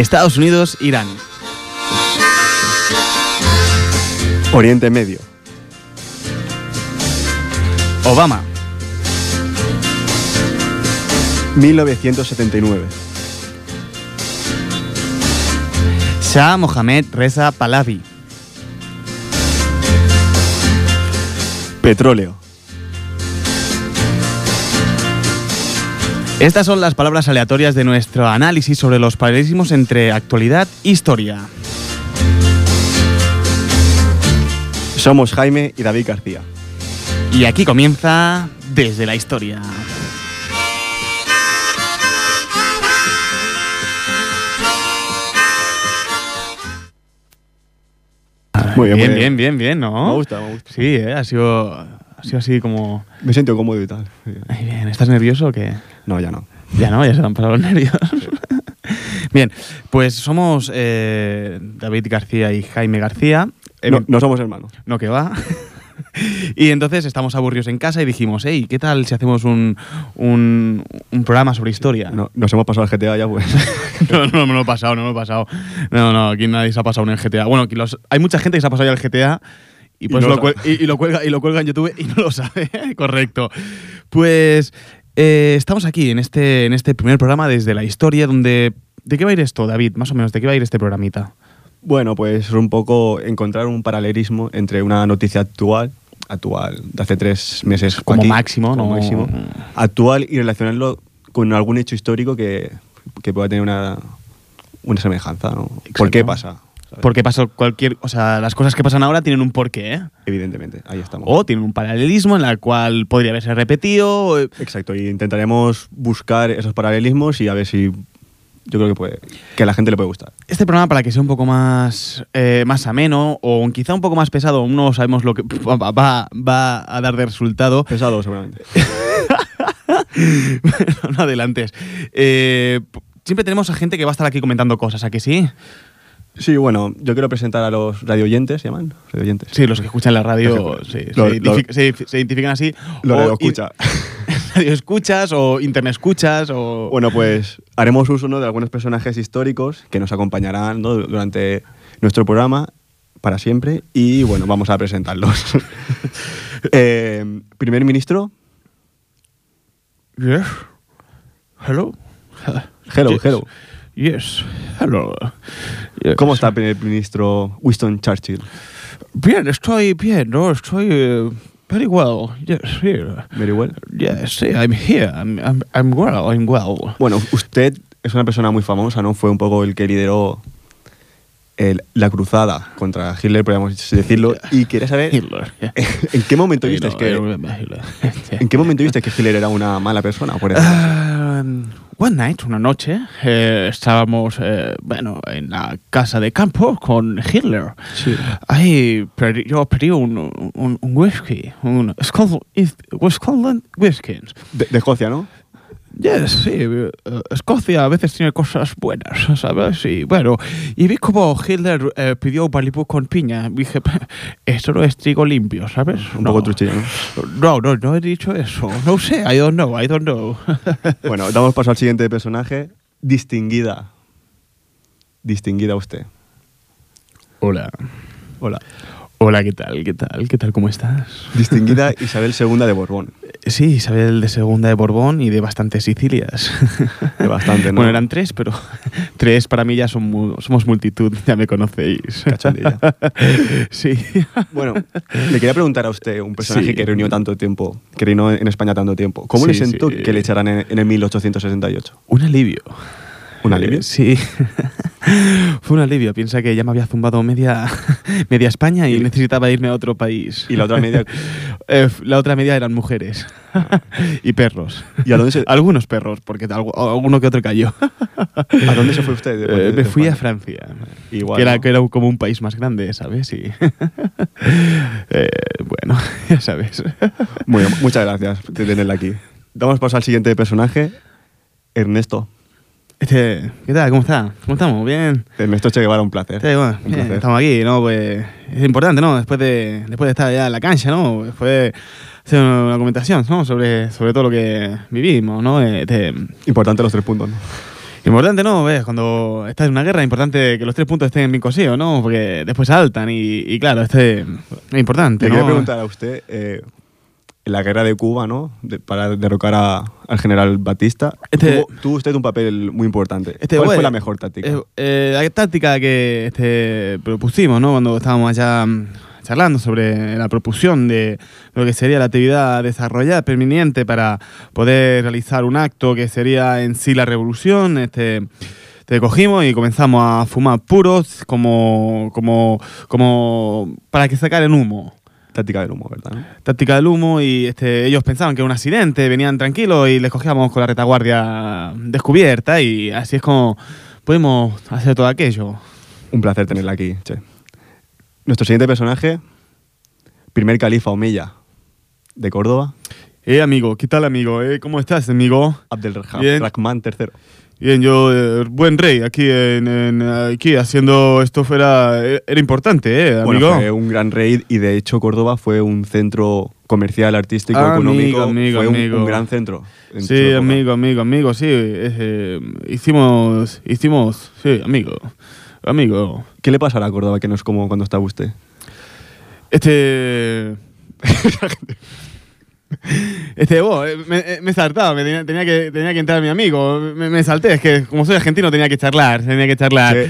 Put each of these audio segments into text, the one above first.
Estados Unidos, Irán. Oriente Medio. Obama. 1979. Shah Mohammed Reza Pahlavi. Petróleo. Estas son las palabras aleatorias de nuestro análisis sobre los paralelismos entre actualidad e historia. Somos Jaime y David García. Y aquí comienza desde la historia. Muy bien, bien, muy bien, bien, bien, ¿no? Me gusta, me gusta. Sí, eh, ha sido, ha sido así como... Me siento cómodo y tal. Ay, bien, ¿estás nervioso o qué? No, ya no. Ya no, ya se te han pasado los nervios. Bien, pues somos eh, David García y Jaime García. Eh, No, no somos hermanos. no que va. y entonces estamos aburridos en casa y dijimos, hey, ¿qué tal si hacemos un, un, un programa sobre historia? No, nos hemos pasado el GTA ya, pues. no, no, me lo he pasado, no me lo he pasado. No, no, aquí nadie se ha pasado en el GTA. Bueno, aquí los- hay mucha gente que se ha pasado ya el GTA y, Y pues no lo, lo cuel- y, y lo cuelga, y lo cuelga en YouTube y no lo sabe. Correcto. Pues eh, estamos aquí en este, en este primer programa desde la historia donde... ¿De qué va a ir esto, David? Más o menos, ¿de qué va a ir este programita? Bueno, pues un poco encontrar un paralelismo entre una noticia actual, actual, de hace tres meses. Como aquí, máximo, como ¿no? máximo, actual y relacionarlo con algún hecho histórico que, que pueda tener una, una semejanza, ¿no? ¿Por qué pasa? ¿Sabes? Porque pasa cualquier... O sea, las cosas que pasan ahora tienen un porqué, ¿eh? Evidentemente, ahí estamos. O tienen un paralelismo en el cual podría haberse repetido. o- Exacto, y intentaremos buscar esos paralelismos y a ver si yo creo que puede que a la gente le puede gustar. Este programa, para que sea un poco más, eh, más ameno o quizá un poco más pesado, aún no sabemos lo que va, va- va a dar de resultado. Pesado, seguramente. no, no adelantes. Eh, siempre tenemos a gente que va a estar aquí comentando cosas, ¿a que sí? Sí, bueno, yo quiero presentar a los radioyentes, ¿se llaman? Radioyentes. Sí, los que escuchan la radio sí, Lo- se, lo- identific- se- se identifican así. Lo O radio in- escucha. radio escuchas o internet escuchas o... Bueno, pues haremos uso ¿no? de algunos personajes históricos que nos acompañarán ¿no? durante nuestro programa para siempre y bueno, vamos a presentarlos. Eh, primer ministro, Yes. Hello. hello, Yes. hello. Yes. Hello. Yes. ¿Cómo está el primer ministro Winston Churchill? Bien, estoy bien, ¿no? Estoy eh, very well. Yes, here. Very well. Yes, sí, I'm here. I'm, I'm, I'm well, I'm well. Bueno, usted es una persona muy famosa, ¿no? Fue un poco el que lideró el- la cruzada contra Hitler, podríamos decirlo, y quería saber Hitler. yeah. en qué momento viste I que en qué momento viste que Hitler era una mala persona, por ejemplo. One night, una noche, eh, estábamos, eh, bueno, en la casa de campo con Hitler. Sí. Ahí pedí- yo pedí un, un, un whisky, un Scotland, Scotland. De, de Escocia, ¿no? Yes, sí, eh, Escocia a veces tiene cosas buenas, ¿sabes? Y bueno, y vi como Hitler eh, pidió Malibu con piña. Dije, esto no es trigo limpio, ¿sabes? Un no. poco truchillo, ¿no? No, no, no he dicho eso. No sé, I don't know, I don't know. Bueno, damos paso al siguiente personaje. Distinguida. Distinguida usted. Hola. Hola. Hola, ¿qué tal? ¿Qué tal? ¿Qué tal? ¿Cómo estás? Distinguida Isabel II de Borbón. Sí, Isabel de Segunda de Borbón y de bastantes Sicilias. De bastante, ¿no? Bueno, eran tres, pero tres para mí ya son mu- somos multitud, ya me conocéis. Cachondilla. sí. Bueno, le quería preguntar a usted, un personaje Sí. que reunió tanto tiempo, que reinó en España tanto tiempo. ¿Cómo le sentó sí. que le echaran en, en el 1868? Un alivio. ¿Un alivio? Eh, sí. Fue un alivio. Piensa que ya me había zumbado media, media España y Y- necesitaba irme a otro país. Y la otra media. Eh, la otra media eran mujeres y perros. ¿Y a dónde se, Algunos perros, porque algu- alguno que otro cayó. a dónde se fue usted? de- Eh, de- me de fui a? Francia. Igual, que, era, ¿no? que era como un país más grande, ¿sabes? Y Eh, bueno, ya sabes. Muy muchas gracias por tenerla aquí. Damos paso al siguiente personaje, Ernesto. Este, ¿Qué tal? ¿Cómo está? ¿Cómo estamos? ¿Bien? Ernesto Che Guevara, un placer. Sí, bueno, Un bien, placer. estamos aquí, ¿no? Pues es importante, ¿no? Después de, después de estar ya en la cancha, ¿no? Después de hacer una comentación, ¿no? Sobre, sobre todo lo que vivimos, ¿no? De- Importante los tres puntos, ¿no? Importante, ¿no? ¿Ves? Cuando estás en una guerra, es importante que los tres puntos estén bien cosidos, ¿no? Porque después saltan y, y claro, este es importante, Le ¿no? quería preguntar a usted, eh, la guerra de Cuba, ¿no? De- para derrocar a- al general Batista, Este- tuvo, tuvo usted un papel muy importante. Este, ¿Cuál fue la mejor táctica? eh, eh, la táctica que este, propusimos, ¿no? Cuando estábamos allá mm, charlando sobre la propusión de lo que sería la actividad desarrollada permanente para poder realizar un acto que sería en sí la revolución, este te cogimos y comenzamos a fumar puros como como como para que sacaran humo Táctica del humo, ¿verdad? no? táctica del humo y este, ellos pensaban que era un accidente, venían tranquilos y les cogíamos con la retaguardia descubierta y así es como pudimos hacer todo aquello. Un placer tenerla aquí, che. Nuestro siguiente personaje, primer califa Omeya de Córdoba, Eh, amigo, ¿qué tal, amigo? Eh, ¿Cómo estás, amigo? Abdelrahman III. Bien, yo, eh, buen rey, aquí, en, en, aquí haciendo esto fuera, era importante, ¿eh, amigo? Bueno, fue un gran rey y de hecho Córdoba fue un centro comercial, artístico, Amigo, económico. amigo, fue un, amigo. un gran centro. Sí, amigo, amigo, amigo, sí. eh, hicimos, hicimos, sí, amigo, amigo. ¿Qué le pasará a Córdoba que no es como cuando estaba usted? Este. Este, vos, eh, me, eh, me he saltado, me tenía, tenía que, tenía que entrar mi amigo. Me, me salté, es que como soy argentino tenía que charlar, tenía que charlar. Che,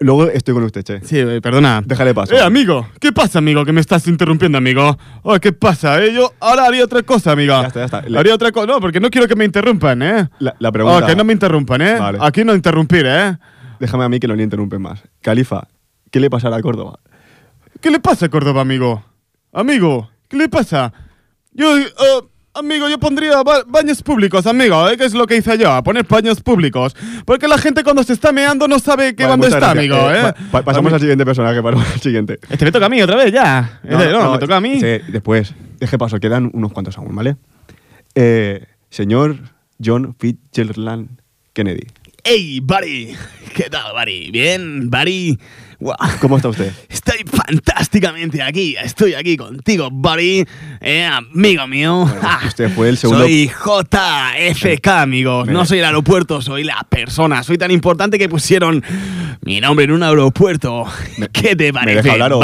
luego estoy con usted, che. Sí, eh, perdona. Déjale paso. Eh, amigo, ¿qué pasa, amigo? Que me estás interrumpiendo, amigo. Oh, ¿qué pasa? Eh? Yo ahora haría otra cosa, amiga. Ya está, ya está. Le- Haría otra cosa. No, porque no quiero que me interrumpan, ¿eh? La, la pregunta. Oh, que no me interrumpan, ¿eh? Vale. Aquí no interrumpir, ¿eh? Déjame a mí que no le interrumpen más. Califa, ¿qué le pasará a Córdoba? ¿Qué le pasa a Córdoba, amigo? Amigo, ¿qué le pasa? Yo, eh, amigo, yo pondría ba- baños públicos, amigo. ¿eh? ¿Qué es lo que hice yo? A poner baños públicos. Porque la gente cuando se está meando no sabe qué Vale, bando está, gracias. amigo, ¿eh? pa- pa- pasamos al siguiente personaje, pasamos al siguiente. Este me toca a mí otra vez, ya. Este, no, me toca a mí. Sí, después. Deje paso, quedan unos cuantos aún, ¿vale? Eh, señor John Fitzgerald Kennedy. ¡Ey, Barry! ¿Qué tal, Barry? ¿Bien, Barry? ¿Cómo está usted? Estoy fantásticamente aquí. Estoy aquí contigo, Barry. Eh, amigo mío. Ah, usted fue el segundo- Soy JFK, amigos. Me- No soy el aeropuerto, soy la persona. Soy tan importante que pusieron mi nombre en un aeropuerto. ¿Qué te ¿Me parece, deja hablar o?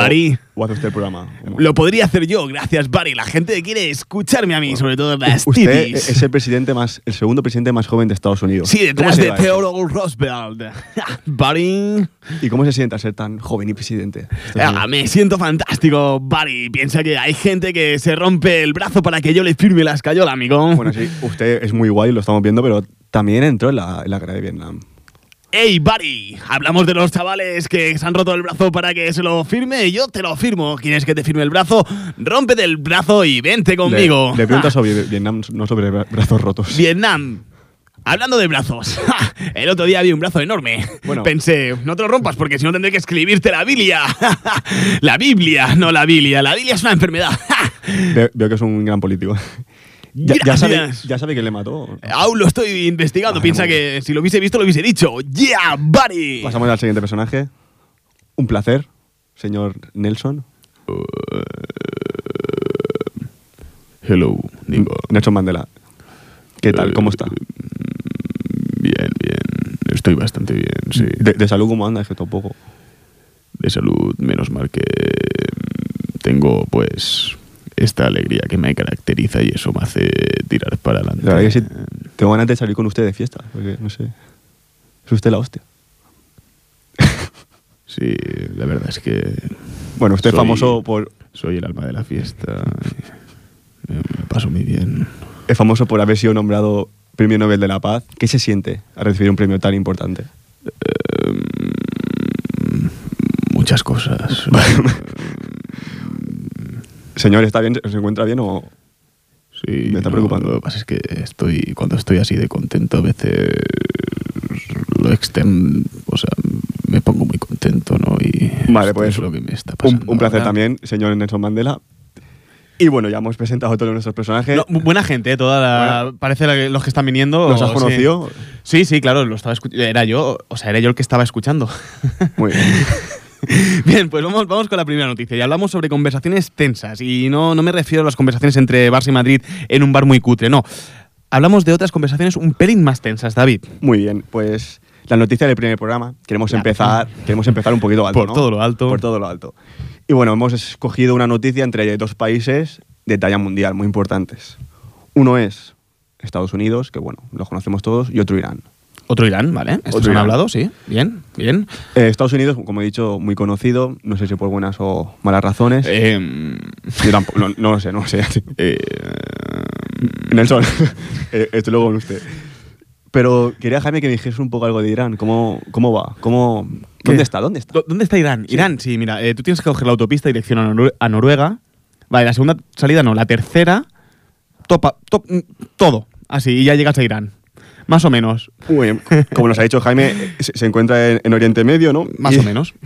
O hace usted el programa? Lo podría hacer yo, gracias, Barry. La gente quiere escucharme a mí, sobre todo las Usted titis. es el presidente más, el segundo presidente más joven de Estados Unidos. Sí, ¿Cómo detrás de? Theodore Roosevelt. Barry. ¿Y cómo se siente a ser tan joven y presidente? Ah, me siento fantástico, Barry. Piensa que hay gente que se rompe el brazo para que yo le firme la escayola, amigo. Bueno, sí, usted es muy guay, lo estamos viendo, pero también entró en la, en la guerra de Vietnam. ¡Ey, Barry! Hablamos de los chavales que se han roto el brazo para que se lo firme. Yo te lo firmo. ¿Quieres que te firme el brazo? Rómpete el brazo y vente conmigo. Le, le pregunto Ah, sobre Vietnam, no sobre bra- brazos rotos. Vietnam. Hablando de brazos, el otro día vi un brazo enorme. Bueno. Pensé, no te lo rompas porque si no tendré que escribirte la Biblia. la Biblia, no la Biblia. La Biblia es una enfermedad. Ve- veo que es un gran político. Ya, ya sabe, ya sabe quién le mató. Aún lo estoy investigando. Vale, Piensa que si lo hubiese visto, lo hubiese dicho. ¡Yeah, buddy! Pasamos al siguiente personaje. Un placer, señor Nelson. Hello, digo. Nelson Mandela. ¿Qué tal? ¿Cómo está? Bien, bien. Estoy bastante bien, sí. De, de salud, ¿cómo anda? Es que tampoco. de salud, menos mal que tengo pues esta alegría que me caracteriza y eso me hace tirar para adelante. La verdad que sí, tengo ganas de salir con usted de fiesta. Porque, no sé. Es usted la hostia. Sí, la verdad es que Bueno, usted es Soy- famoso por, soy el alma de la fiesta. Me, me paso muy bien. es famoso por haber sido nombrado Premio Nobel de la Paz. ¿Qué se siente al recibir un premio tan importante? Muchas cosas. Señor, ¿está bien? ¿Se encuentra bien o...? Sí, Me está no, preocupando. Lo que pasa es que estoy, cuando estoy así de contento, a veces lo externo, o sea, me pongo muy contento, ¿no? Y Vale, pues es lo que me está Un, pasando. un placer ahora. también, señor Nelson Mandela. Y bueno, ya hemos presentado a todos nuestros personajes. No, bu- buena gente, eh, toda la, parece la que- los que están viniendo. ¿Los has sí. conocido? Sí, sí, claro, lo estaba era yo, o sea, era yo el que estaba escuchando. Muy bien. Bien, pues vamos, vamos con la primera noticia. Y hablamos sobre conversaciones tensas. Y no, no me refiero a las conversaciones entre Barça y Madrid en un bar muy cutre, no. Hablamos de otras conversaciones un pelín más tensas, David. Muy bien, pues la noticia del primer programa. Queremos empezar, queremos empezar un poquito alto, Por ¿no? todo lo alto. Por todo lo alto. Y bueno, hemos escogido una noticia entre dos países de talla mundial muy importantes. Uno es Estados Unidos, que bueno, lo conocemos todos, y otro Irán. Otro Irán, ¿vale? Estos Otro han Irán. hablado, sí. Bien, bien. Eh, Estados Unidos, como he dicho, muy conocido, no sé si por buenas o malas razones. Eh, Yo tampoco, no, no lo sé, no lo sé. eh, Nelson, estoy luego con usted. Pero quería, Jaime, que me dijese un poco algo de Irán. ¿Cómo, cómo va? ¿Cómo, ¿Qué? ¿Dónde está? ¿Dónde está? ¿Dó- ¿Dónde está Irán? Irán, sí, mira, eh, tú tienes que coger la autopista dirección a, Norue- a Noruega. Vale, la segunda salida no, la tercera, topa, top, mm, todo, así, y ya llegas a Irán. Más o menos, bien. Como nos ha dicho Jaime, se, encuentra en, en Oriente Medio, ¿no? más Y- o menos.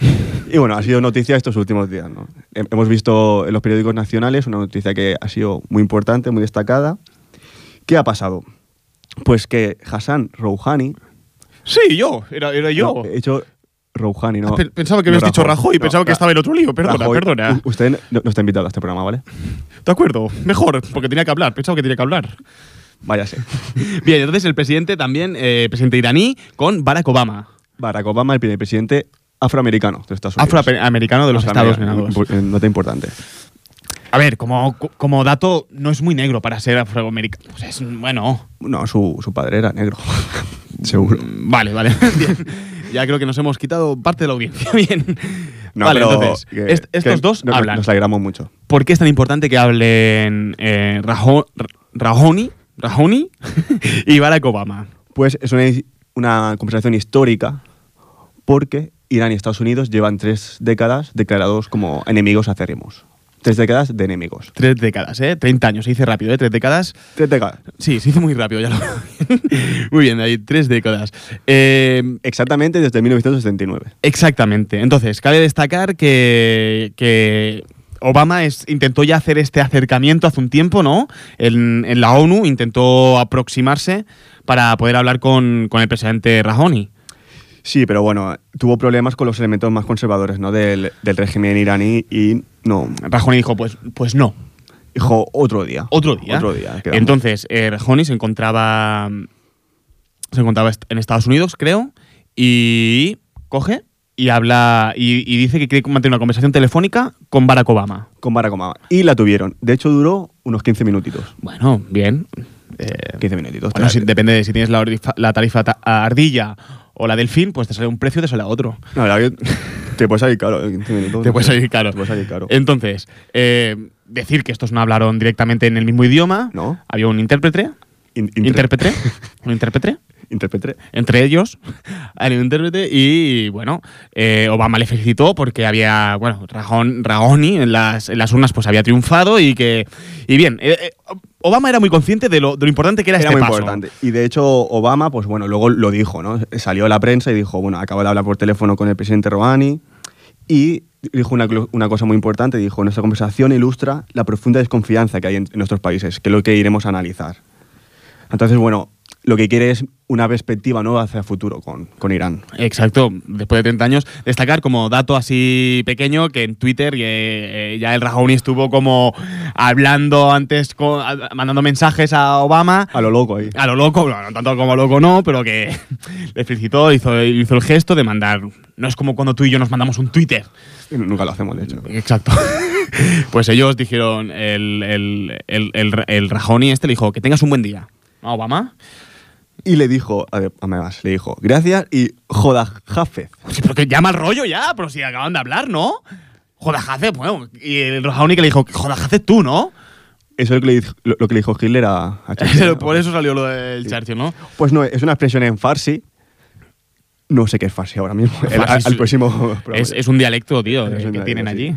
Y bueno, ha sido noticia estos últimos días, ¿no? He- Hemos visto en los periódicos nacionales una noticia que ha sido muy importante, muy destacada. ¿Qué ha pasado? Pues que Hassan Rouhani... Sí, yo, era, era yo. No, he hecho Rouhani, ¿no? Ah, pe- pensaba que no habías dicho Rajoy, No, pensaba que estaba en otro lío. Perdona, Rajoy. perdona. Usted no, no está invitado a este programa, ¿vale? De acuerdo, mejor, porque tenía que hablar, pensaba que tenía que hablar. Váyase. Bien, entonces el presidente también, eh, presidente iraní, con Barack Obama, Barack Obama, el primer presidente afroamericano de Estados Unidos. afroamericano de los Estados Unidos. Nota importante. A ver, como, como dato, no es muy negro para ser afroamericano. Pues es, bueno, No, su, su padre era negro. Seguro. Mm, Vale, vale. Bien. Ya creo que nos hemos quitado parte de la audiencia. Bien. No, vale, entonces, que- est- estos que dos no- hablan. Nos alegramos mucho. ¿Por qué es tan importante que hablen eh, Rajo- Ra- Rahoni, y Barack Obama? Pues es una, una conversación histórica porque Irán y Estados Unidos llevan tres décadas declarados como enemigos acérrimos. Tres décadas de enemigos. Tres décadas, ¿eh? 30 años, se dice rápido, ¿eh? Tres décadas. Tres décadas. Sí, se hizo muy rápido, ya lo Muy bien, ahí, tres décadas. Eh, Exactamente desde 1979. Exactamente. Entonces, cabe destacar que, que Obama es, intentó ya hacer este acercamiento hace un tiempo, ¿no? En, en la ONU intentó aproximarse para poder hablar con, con el presidente Rahoni. Sí, pero bueno, tuvo problemas con los elementos más conservadores ¿no? del, del régimen iraní y no. Rahoni dijo, pues, pues no, Dijo otro día. otro día. Otro día. quedamos. Entonces, eh, Rahoni se encontraba, se encontraba en Estados Unidos, creo, y coge y habla y, y dice que quiere mantener una conversación telefónica con Barack Obama. Con Barack Obama. Y la tuvieron. De hecho, duró unos 15 minutitos. Bueno, bien. Eh, 15 minutitos. Bueno, Te- si- depende de si tienes la, orifa- la tarifa ta- ardilla o la delfín, pues te sale un precio, te sale otro. No, la te puede salir caro. eh, 15 minutos, Te no puede sé. salir caro. Te puede salir caro. Entonces, eh, decir que estos no hablaron directamente en el mismo idioma. No. Había un intérprete. In- Intérprete. un intérprete. Intérprete. Entre ellos, un intérprete y, bueno, eh, Obama le felicitó porque había, bueno, Rajon, Rahoni en las, en las urnas pues había triunfado y que, y bien, eh, eh, Obama era muy consciente de lo, de lo importante que era, Era este muy paso. importante. Y de hecho, Obama, pues bueno, luego lo dijo, ¿no? Salió a la prensa y dijo, bueno, acabo de hablar por teléfono con el presidente Rouhani y dijo una, una cosa muy importante, dijo, nuestra conversación ilustra la profunda desconfianza que hay en, en nuestros países, que es lo que iremos a analizar. Entonces, bueno, lo que quiere es una perspectiva nueva hacia el futuro con, con Irán. Exacto, después de 30 años. Destacar como dato así pequeño que en Twitter eh, eh, ya el Rajouni estuvo como hablando antes, con- a- mandando mensajes a Obama. A lo loco ahí. A lo loco, bueno, no tanto como loco no, pero que le felicitó, hizo, hizo el gesto de mandar. No es como cuando tú y yo nos mandamos un Twitter. Nunca lo hacemos, de hecho. Exacto. pues ellos dijeron, el, el, el, el, el Rajouni este le dijo, que tengas un buen día. ¿A Obama? Y le dijo, ade- además, le dijo, gracias y joda Jafez. Sí, pero que llama el rollo ya, pero si acaban de hablar, ¿no? Jodajace, bueno. Y el Rajouni que le dijo, jodajace tú, ¿no? Eso es lo que le, dijo- lo- lo que le dijo Hitler a, a Churchill, ¿no? Por eso salió lo del Sí. Churchill, ¿no? Pues no, es una expresión en farsi. No sé qué es farsi ahora mismo. El- Farsi al, es- al próximo. Es, es un dialecto, tío, Es que un dialecto, tienen sí. allí.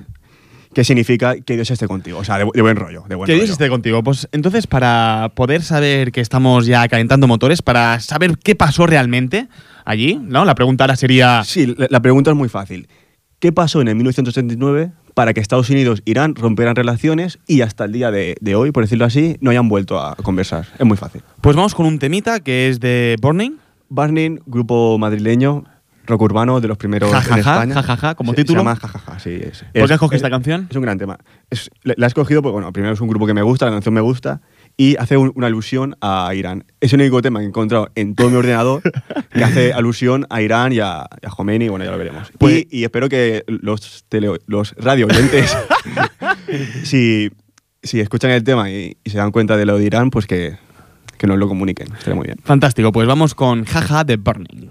Que significa que Dios esté contigo. O sea, de, de buen rollo. De buen Que Dios rollo. esté contigo. Pues entonces, para poder saber que estamos ya calentando motores, para saber qué pasó realmente allí, ¿no? La pregunta ahora sería. Sí, la, la pregunta es muy fácil. ¿Qué pasó en el 1979 para que Estados Unidos e Irán rompieran relaciones y hasta el día de, de hoy, por decirlo así, no hayan vuelto a conversar? Es muy fácil. Pues vamos con un temita que es de Burning. Burning, grupo madrileño, rock urbano de los primeros Ja, ja, en España. ja, ja, como Se- título. Se llama Jajaja, sí. Es, ¿Por qué es- has cogido es- esta canción? Es un gran tema. Es- la he escogido porque, bueno, primero es un grupo que me gusta, la canción me gusta, y hace un- una alusión a Irán. Es el único tema que he encontrado en todo mi ordenador que hace alusión a Irán y a, a Khomeini, bueno, ya lo veremos. Pues- y, y espero que los, tele, los radio oyentes, si, si escuchan el tema y, y se dan cuenta de lo de Irán, pues que, que nos lo comuniquen. Estaría muy bien. Fantástico, pues vamos con Jaja de Burning.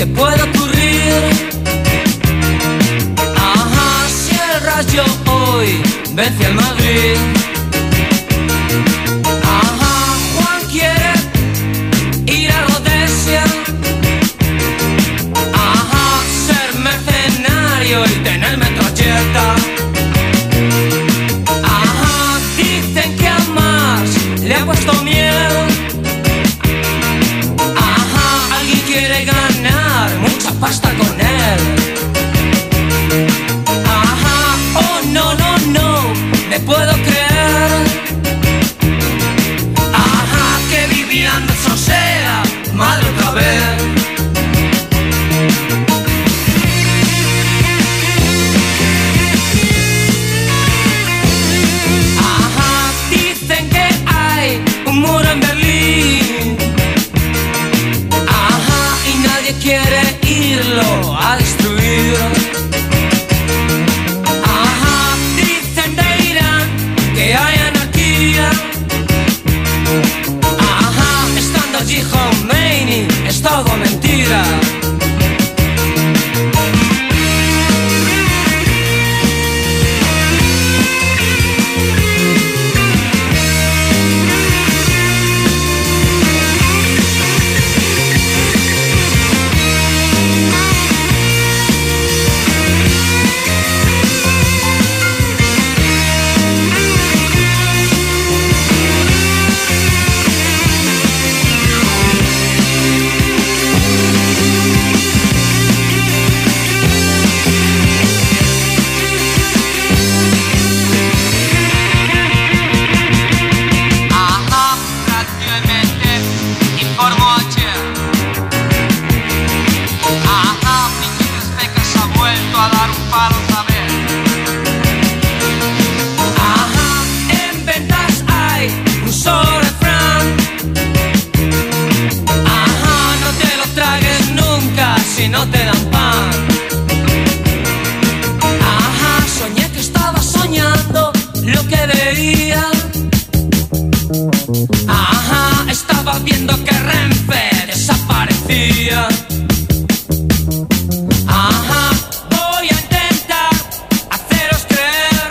Qué puede ocurrir. Ajá, si el Rayo hoy vence al Madrid. Pasta con él. Ajá, oh no, no, no, me puedo creer. Desaparecía. Ajá, voy a intentar haceros creer.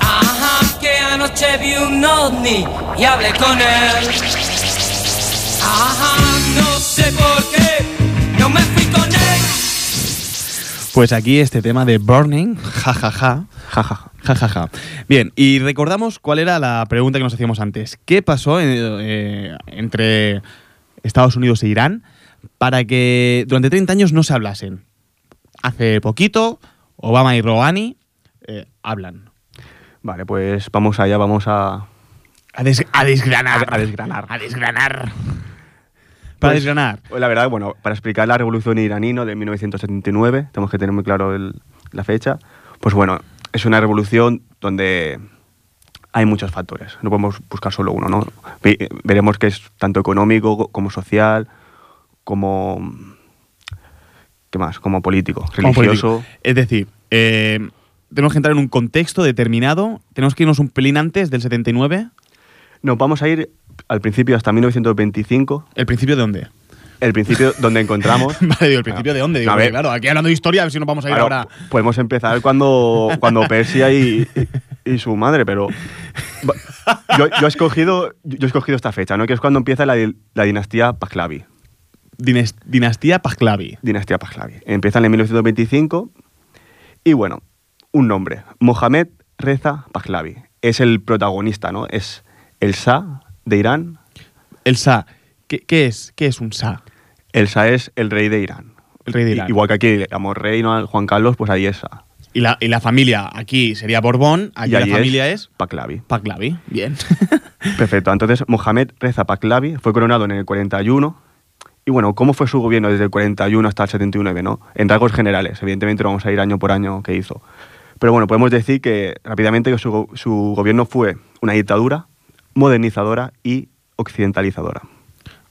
Ajá, que anoche vi un ovni y hablé con él. Ajá, no sé por qué, no me fui con él. Pues aquí este tema de Burning, jajaja. Ja, ja, ja. Ja, ja, ja. Bien, y recordamos cuál era la pregunta que nos hacíamos antes. ¿Qué pasó eh, eh, entre Estados Unidos e Irán para que durante 30 años no se hablasen? Hace poquito, Obama y Rouhani eh, hablan. Vale, pues vamos allá, vamos a... A, des- a desgranar. A- a desgranar. A desgranar. Para Pues, desgranar. La verdad, bueno, para explicar la revolución iraní ¿no? de 1979, tenemos que tener muy claro el- la fecha. Pues bueno, es una revolución donde hay muchos factores. No podemos buscar solo uno, ¿no? Ve- veremos que es tanto económico como social, como... ¿Qué más? Como político, Como religioso. político. Es decir, eh, tenemos que entrar en un contexto determinado. Tenemos que irnos un pelín antes del 79. Nos vamos a ir al principio hasta 1925, ¿El principio de dónde? El principio donde encontramos... Vale, digo, ¿el principio de dónde? Digo, A ver. porque, claro, aquí hablando de historia, a ver si nos vamos a ir Claro, ahora. Podemos empezar cuando, cuando Persia y, y- su madre, pero yo, yo he escogido, yo he escogido esta fecha, ¿no? que es cuando empieza la, la dinastía Pahlavi. Dines- dinastía Pahlavi. Dinastía Pahlavi. Empieza en el 1925 y bueno, un nombre, Mohamed Reza Pahlavi. Es el protagonista, ¿no? Es el Shah de Irán. El Shah. ¿Qué, qué es? ¿Qué es un Shah? El Shah es el rey de Irán. El rey de Irán. Igual que aquí le llamamos rey, ¿no? Juan Carlos, pues ahí es Shah. Y la, y la familia aquí sería Borbón, aquí y la allí familia es, Pahlavi. Pahlavi. Bien. Perfecto. Entonces, Mohamed Reza Pahlavi fue coronado en el 41 Y bueno, ¿cómo fue su gobierno desde el 41 hasta el 79? ¿no? En rasgos generales, evidentemente no vamos a ir año por año qué hizo. Pero bueno, podemos decir que rápidamente que su, su gobierno fue una dictadura modernizadora y occidentalizadora.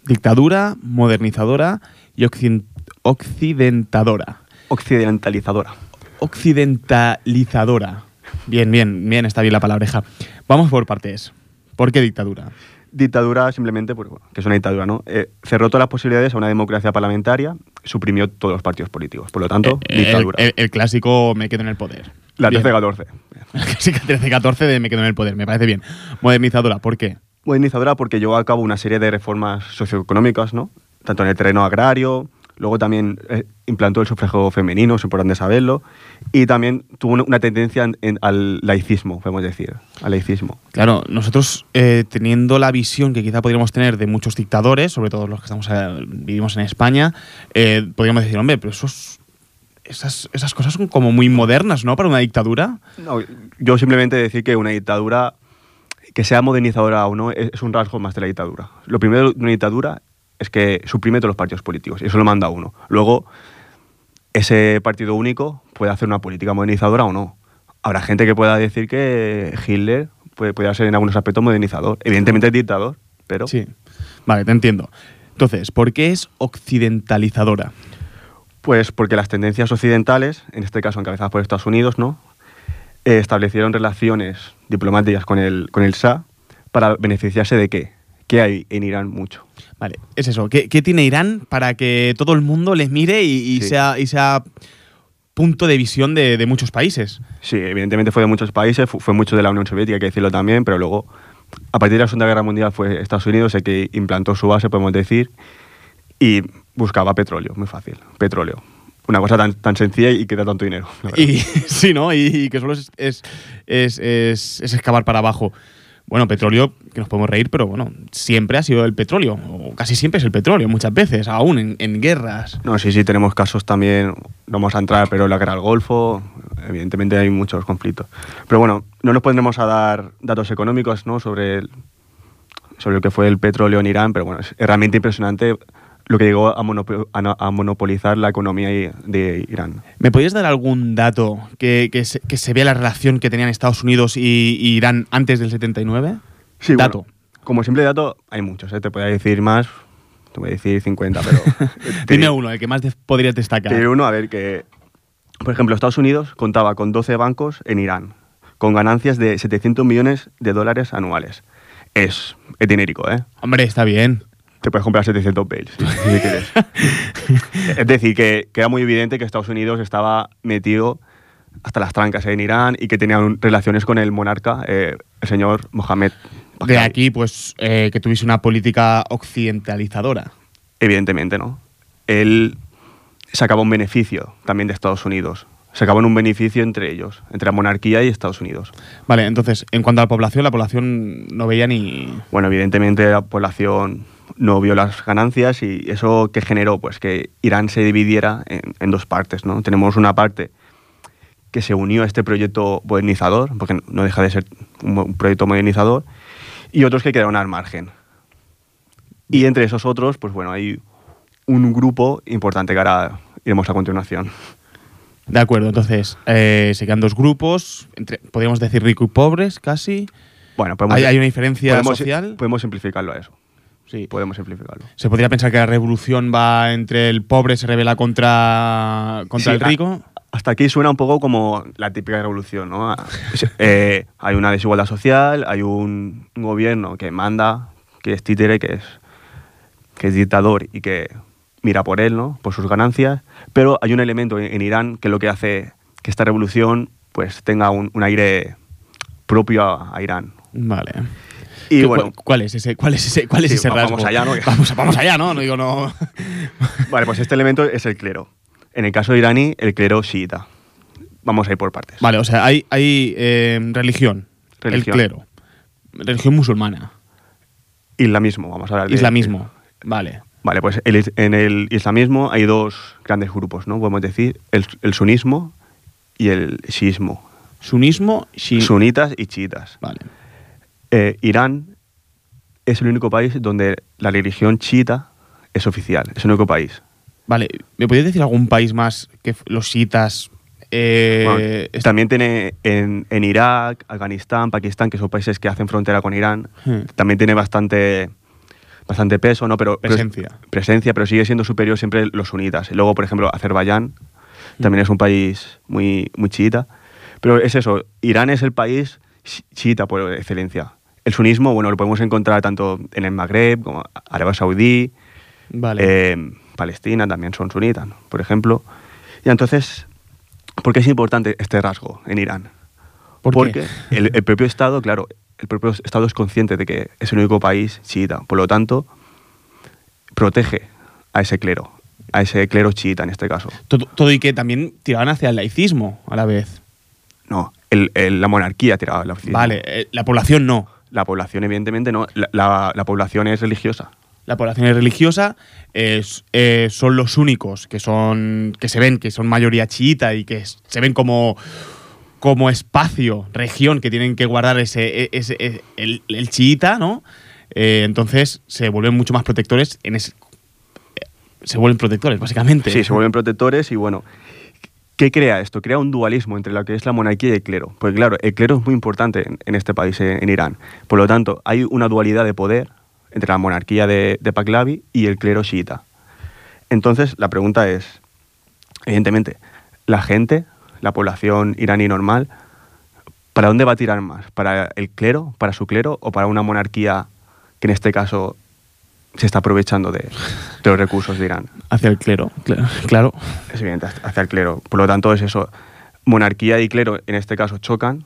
Dictadura, modernizadora y occiden- occidentadora. Occidentalizadora. Occidentalizadora. Bien, bien, bien, está bien la palabreja. Vamos por partes. ¿Por qué dictadura? Dictadura simplemente, bueno, que es una dictadura, ¿no? Eh, cerró todas las posibilidades a una democracia parlamentaria, suprimió todos los partidos políticos. Por lo tanto, Eh, dictadura. el- el clásico me quedo en el poder. la Bien. 13-14. El clásico 13-14 de me quedo en el poder, me parece bien. Modernizadora, ¿por qué? Modernizadora porque llevó a cabo una serie de reformas socioeconómicas, ¿no? Tanto en el terreno agrario, luego también eh, implantó el sufragio femenino, es importante saberlo, y también tuvo una- tendencia en- en- al laicismo, podemos decir, al laicismo. Claro, nosotros eh, teniendo la visión que quizá podríamos tener de muchos dictadores, sobre todo los que estamos eh, vivimos en España, eh, podríamos decir, hombre, pero esos, esas, esas cosas son como muy modernas, ¿no? Para una dictadura. No, yo simplemente decir que una dictadura, que sea modernizadora o no, es, un rasgo más de la dictadura. Lo primero de una dictadura es que suprime todos los partidos políticos, y eso lo manda uno. Luego, ese partido único puede hacer una política modernizadora o no. Habrá gente que pueda decir que Hitler puede, puede ser en algunos aspectos modernizador. Evidentemente es dictador, pero Sí. Vale, te entiendo. Entonces, ¿por qué es occidentalizadora? pues porque las tendencias occidentales, en este caso encabezadas por Estados Unidos, ¿no? Eh, establecieron relaciones diplomáticas con el, con el Shah para beneficiarse de qué? ¿Qué hay en Irán mucho? Vale, es eso. ¿Qué, qué tiene Irán para que todo el mundo les mire y, y Sí. sea, y sea punto de visión de, de muchos países? Sí, evidentemente fue de muchos países, fu- fue mucho de la Unión Soviética, hay que decirlo también, pero luego, a partir de la Segunda Guerra Mundial fue Estados Unidos el que implantó su base, podemos decir, y buscaba petróleo, muy fácil, petróleo. Una cosa tan, tan sencilla y que da tanto dinero. Y sí, ¿no? Y, y que solo es, es, es, es- es excavar para abajo. Bueno, petróleo, que nos podemos reír, pero bueno, siempre ha sido el petróleo, o casi siempre es el petróleo, muchas veces, aún en, en guerras. No, sí, sí, tenemos casos también, no vamos a entrar, pero la guerra del Golfo, evidentemente hay muchos conflictos. Pero bueno, no nos pondremos a dar datos económicos ¿no? sobre, el- sobre lo que fue el petróleo en Irán, pero bueno, es realmente impresionante lo que llegó a, monopo- a no- a monopolizar la economía de Irán. ¿Me podrías dar algún dato que, que, se, que se vea la relación que tenían Estados Unidos y, y Irán antes del 79? Sí, dato. bueno, como simple dato, hay muchos, ¿eh? te podría decir más, te voy a decir 50, pero... te Dime uno, el que más podrías destacar. Diré uno, a ver, que, por ejemplo, Estados Unidos contaba con 12 bancos en Irán, con ganancias de 700 millones de dólares anuales. Es, es dinérico, ¿eh? Hombre, está bien. Te puedes comprar 700 bales, si, si quieres. es decir, que, que era muy evidente que Estados Unidos estaba metido hasta las trancas en Irán y que tenían relaciones con el monarca, eh, el señor Mohammed. De aquí, pues, eh, que tuviese una política occidentalizadora. Evidentemente, ¿no? Él sacaba un beneficio también de Estados Unidos. Sacaban un beneficio entre ellos, entre la monarquía y Estados Unidos. Vale, entonces, en cuanto a la población, la población no veía ni... Bueno, evidentemente la población no vio las ganancias y eso que generó pues que Irán se dividiera en, en dos partes, ¿no? Tenemos una parte que se unió a este proyecto modernizador, porque no deja de ser un, proyecto modernizador, y otros que quedaron al margen. Y entre esos otros, pues bueno, hay un grupo importante que ahora iremos a continuación. De acuerdo, entonces, eh, se quedan dos grupos, entre, podríamos decir rico y pobres, casi. Bueno, podemos, ¿Hay, hay una diferencia podemos- social? Podemos simplificarlo a eso. Sí. Podemos simplificarlo. Se podría pensar que la revolución va entre el pobre se revela contra, contra Sí, el a- rico. Hasta aquí suena un poco como la típica revolución, ¿no? Eh, hay una desigualdad social, hay un, gobierno que manda, que es títere, que es, que es dictador y que mira por él, ¿no? Por sus ganancias. Pero hay un elemento en, en Irán que lo que hace que esta revolución pues tenga un, un aire propio a, a Irán. Vale. Y ¿Qué- bueno, cu- ¿Cuál es ese, cuál es ese, cuál es Sí, ese va- rasgo? vamos allá, ¿no? Vamos, vamos allá, ¿no? No digo no. vale, pues este elemento es el clero. En el caso iraní, el clero chiita. Vamos a ir por partes. Vale, o sea, hay, hay eh, religión, Religión. el clero. Religión musulmana. Islamismo, vamos a hablar de... Islamismo. Vale. Vale, pues el en el islamismo hay dos grandes grupos, ¿no? Podemos decir el, el sunismo y el shiismo. Sunismo, shi- Sunitas y chiitas. Vale. Eh, Irán es el único país donde la religión chiita es oficial, es el único país. Vale, ¿me podrías decir algún país más que los chiitas... eh, Bueno, también tiene en, en Irak, Afganistán, Pakistán, que son países que hacen frontera con Irán, Hmm. también tiene bastante, bastante peso, ¿no? Pero, pero es- Presencia. presencia, pero sigue siendo superior siempre los sunitas. Y luego, por ejemplo, Azerbaiyán también es un país muy, muy chiita. Pero es eso, Irán es el país chi- chiita por excelencia. El sunismo, bueno, lo podemos encontrar tanto en el Magreb, como Arabia Saudí, Vale. eh, Palestina también son sunitas, ¿no? por ejemplo. Y entonces, ¿por qué es importante este rasgo en Irán? ¿Por qué? Porque el, el propio Estado, claro, el propio Estado es consciente de que es el único país chiita. Por lo tanto, protege a ese clero, a ese clero chiita en este caso. todo, todo y que también tiraban hacia el laicismo a la vez. No, el- el- la monarquía tiraba la oficina. Vale, eh, la población no. La población, evidentemente, no. La, la- la población es religiosa. La población es religiosa, es- eh, son los únicos que son que se ven que son mayoría chiita y que se ven como como espacio, región que tienen que guardar ese, e- ese- e- el, el chiita, ¿no? Eh, entonces se vuelven mucho más protectores en ese eh, se vuelven protectores básicamente. Sí, se vuelven protectores y bueno. ¿Qué crea esto? Crea un dualismo entre lo que es la monarquía y el clero. Porque claro, el clero es muy importante en, este país, en, en Irán. Por lo tanto, hay una dualidad de poder entre la monarquía de, de y el clero chiita. Entonces, la pregunta es, evidentemente, la gente, la población iraní normal, ¿para dónde va a tirar más? ¿Para el clero, para su clero o para una monarquía que en este caso se está aprovechando de, de los recursos de Irán? Hacia el clero, cl- claro. Es evidente, hacia el clero. Por lo tanto, es eso. Monarquía y clero en este caso chocan,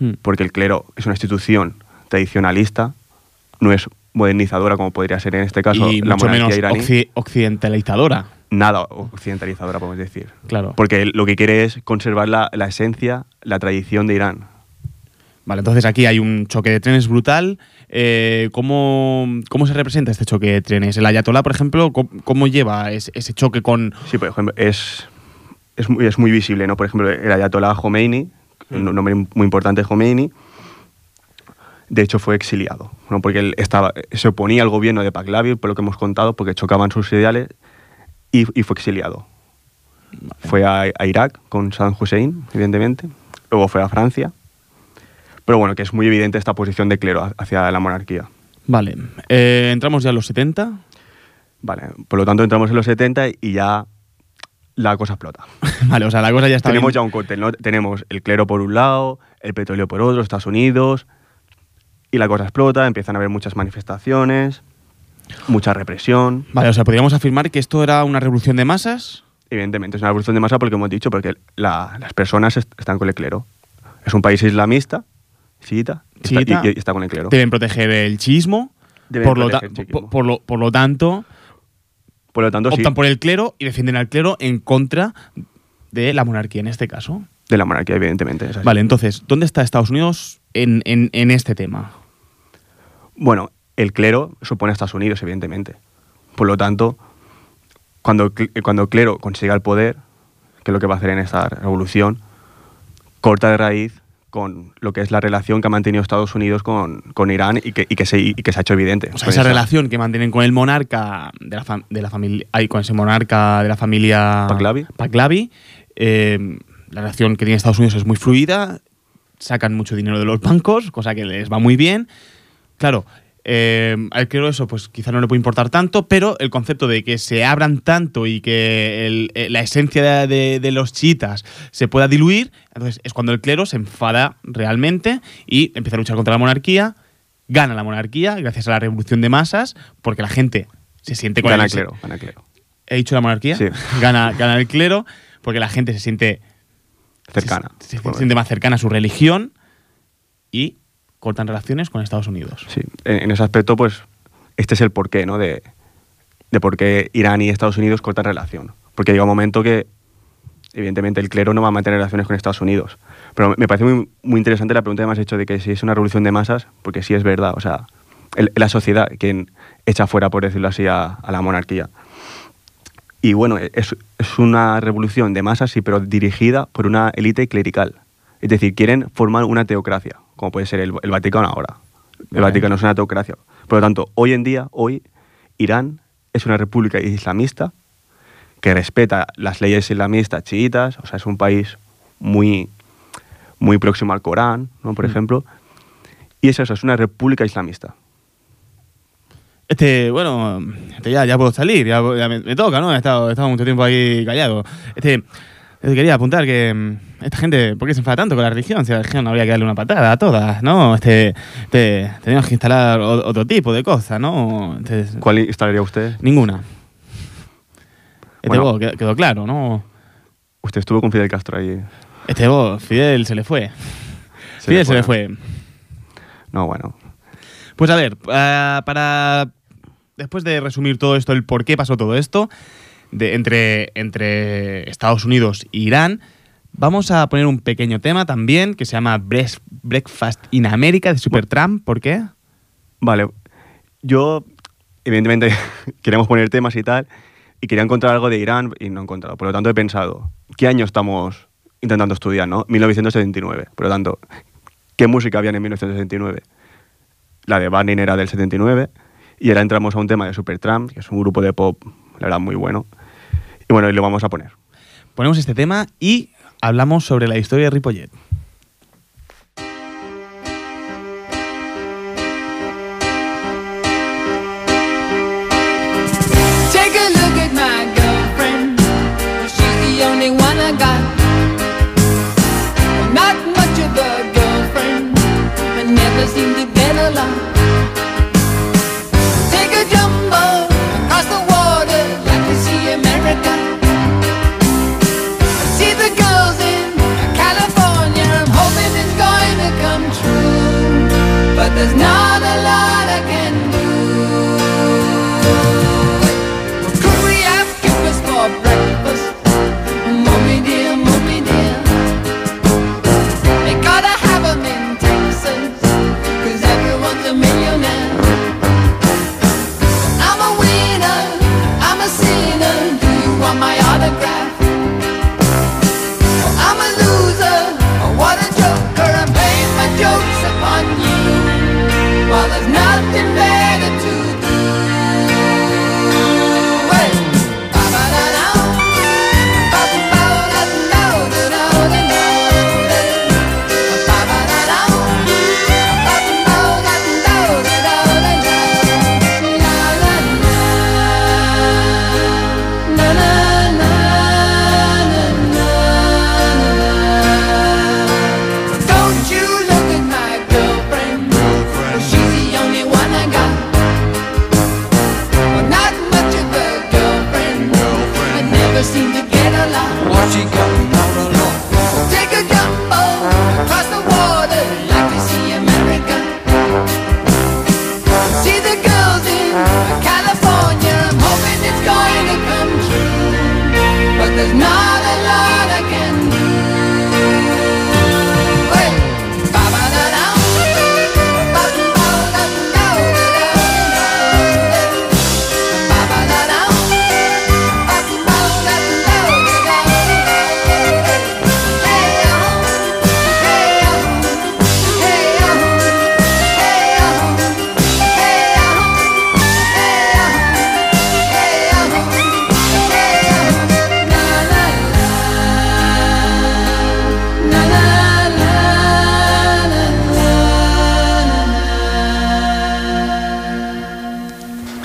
Hmm. porque el clero es una institución tradicionalista, no es modernizadora como podría ser en este caso y la mucho monarquía menos iraní. occi- occidentalizadora. Nada occidentalizadora, podemos decir. Claro. Porque lo que quiere es conservar la, la esencia, la tradición de Irán. Vale, entonces aquí hay un choque de trenes brutal. Eh, ¿cómo, cómo se representa este choque de trenes? El Ayatollah, por ejemplo, ¿cómo, cómo lleva ese, ese choque con... Sí, por ejemplo, es, es, muy, es muy visible, ¿no? Por ejemplo, el ayatollah Khomeini, un nombre muy importante Khomeini, de hecho fue exiliado, ¿no? Porque él estaba, se oponía al gobierno de Pahlavi, por lo que hemos contado, porque chocaban sus ideales, y, y fue exiliado. Fue a, a Irak con Saddam Hussein, evidentemente, luego fue a Francia, pero bueno, que es muy evidente esta posición de clero hacia la monarquía. Vale, eh, entramos ya a los 70. Vale, por lo tanto entramos en los 70 y ya la cosa explota. vale, o sea, la cosa ya está Tenemos bien. ya un cóctel, ¿no? Tenemos el clero por un lado, el petróleo por otro, Estados Unidos, y la cosa explota, empiezan a haber muchas manifestaciones, mucha represión. Vale, o sea, podríamos afirmar que esto era una revolución de masas. Evidentemente, es una revolución de masa porque hemos dicho, porque la- las personas est- están con el clero. Es un país islamista, chiita, está- Chiita. y, y está con el clero. Deben proteger el chiismo. Deben por, lo el por, por lo, por lo tanto, Por lo tanto, sí, optan por el clero y defienden al clero en contra de la monarquía en este caso. de la monarquía, evidentemente. Vale, entonces, ¿dónde está Estados Unidos en, en- en este tema? Bueno, el clero supone a Estados Unidos, evidentemente. Por lo tanto, cuando, cuando el clero consiga el poder, que es lo que va a hacer en esta revolución, corta de raíz con lo que es la relación que ha mantenido Estados Unidos con, con Irán y que, y, que se, y que se ha hecho evidente. O sea, esa relación que mantienen con el monarca de la, fam- de la familia, con ese monarca de la familia Pahlavi. Pahlavi, eh, la relación que tiene Estados Unidos es muy fluida, sacan mucho dinero de los bancos, cosa que les va muy bien. Claro, eh, al clero eso pues quizá no le puede importar tanto, pero el concepto de que se abran tanto y que el- eh, la esencia de, los chiitas se pueda diluir, entonces es cuando el clero se enfada realmente y empieza a luchar contra la monarquía, gana la monarquía gracias a la revolución de masas, porque la gente se siente con Gana el clero, gana el clero. ¿He dicho la monarquía? Sí. Gana, gana el clero, porque la gente se siente Cercana. se, se siente más cercana a su religión y cortan relaciones con Estados Unidos. Sí, en, ese aspecto, pues, este es el porqué, ¿no? De, de por qué Irán y Estados Unidos cortan relación. Porque llega un momento que, evidentemente, el clero no va a mantener relaciones con Estados Unidos. Pero me parece muy, muy interesante la pregunta que me has hecho de que si es una revolución de masas, porque sí es verdad, o sea, la sociedad quien echa fuera, por decirlo así, a, la monarquía. Y bueno, es una revolución de masas, sí, pero dirigida por una élite clerical. Es decir, quieren formar una teocracia, como puede ser el, el Vaticano ahora. El Vale. Vaticano es una teocracia. Por lo tanto, hoy en día, hoy, Irán es una república islamista que respeta las leyes islamistas chiitas, o sea, es un país muy, muy próximo al Corán, ¿no? por Mm. ejemplo. Y es eso, es una república islamista. Este, bueno, este ya, ya puedo salir, ya, ya me, me toca, ¿no? He estado, he estado mucho tiempo ahí callado. Este, quería apuntar que esta gente, ¿por qué se enfada tanto con la religión? Si a la religión habría que darle una patada a todas, ¿no? Este, este, tenemos que instalar otro tipo de cosas, ¿no? Este, ¿Cuál instalaría usted? ninguna. Este Bueno. vos, quedó, quedó claro, ¿no? Usted estuvo con Fidel Castro ahí. Este vos, Fidel se le fue. Se Fidel le se le fue. fue. No, bueno. Pues a ver, ah, para. Después de resumir todo esto, el por qué pasó todo esto, de, entre, entre Estados Unidos e Irán, vamos a poner un pequeño tema también que se llama Breakfast in America de Supertramp. ¿Por qué? Vale. Yo, evidentemente, queremos poner temas y tal, y quería encontrar algo de Irán y no he encontrado. Por lo tanto, he pensado, ¿qué año estamos intentando estudiar, no? 1979. Por lo tanto, ¿qué música había en 1979? La de Barney era del 79, y ahora entramos a un tema de Supertramp, que es un grupo de pop, la verdad, muy bueno. Y bueno, y lo vamos a poner. Ponemos este tema y hablamos sobre la historia de Ripollet.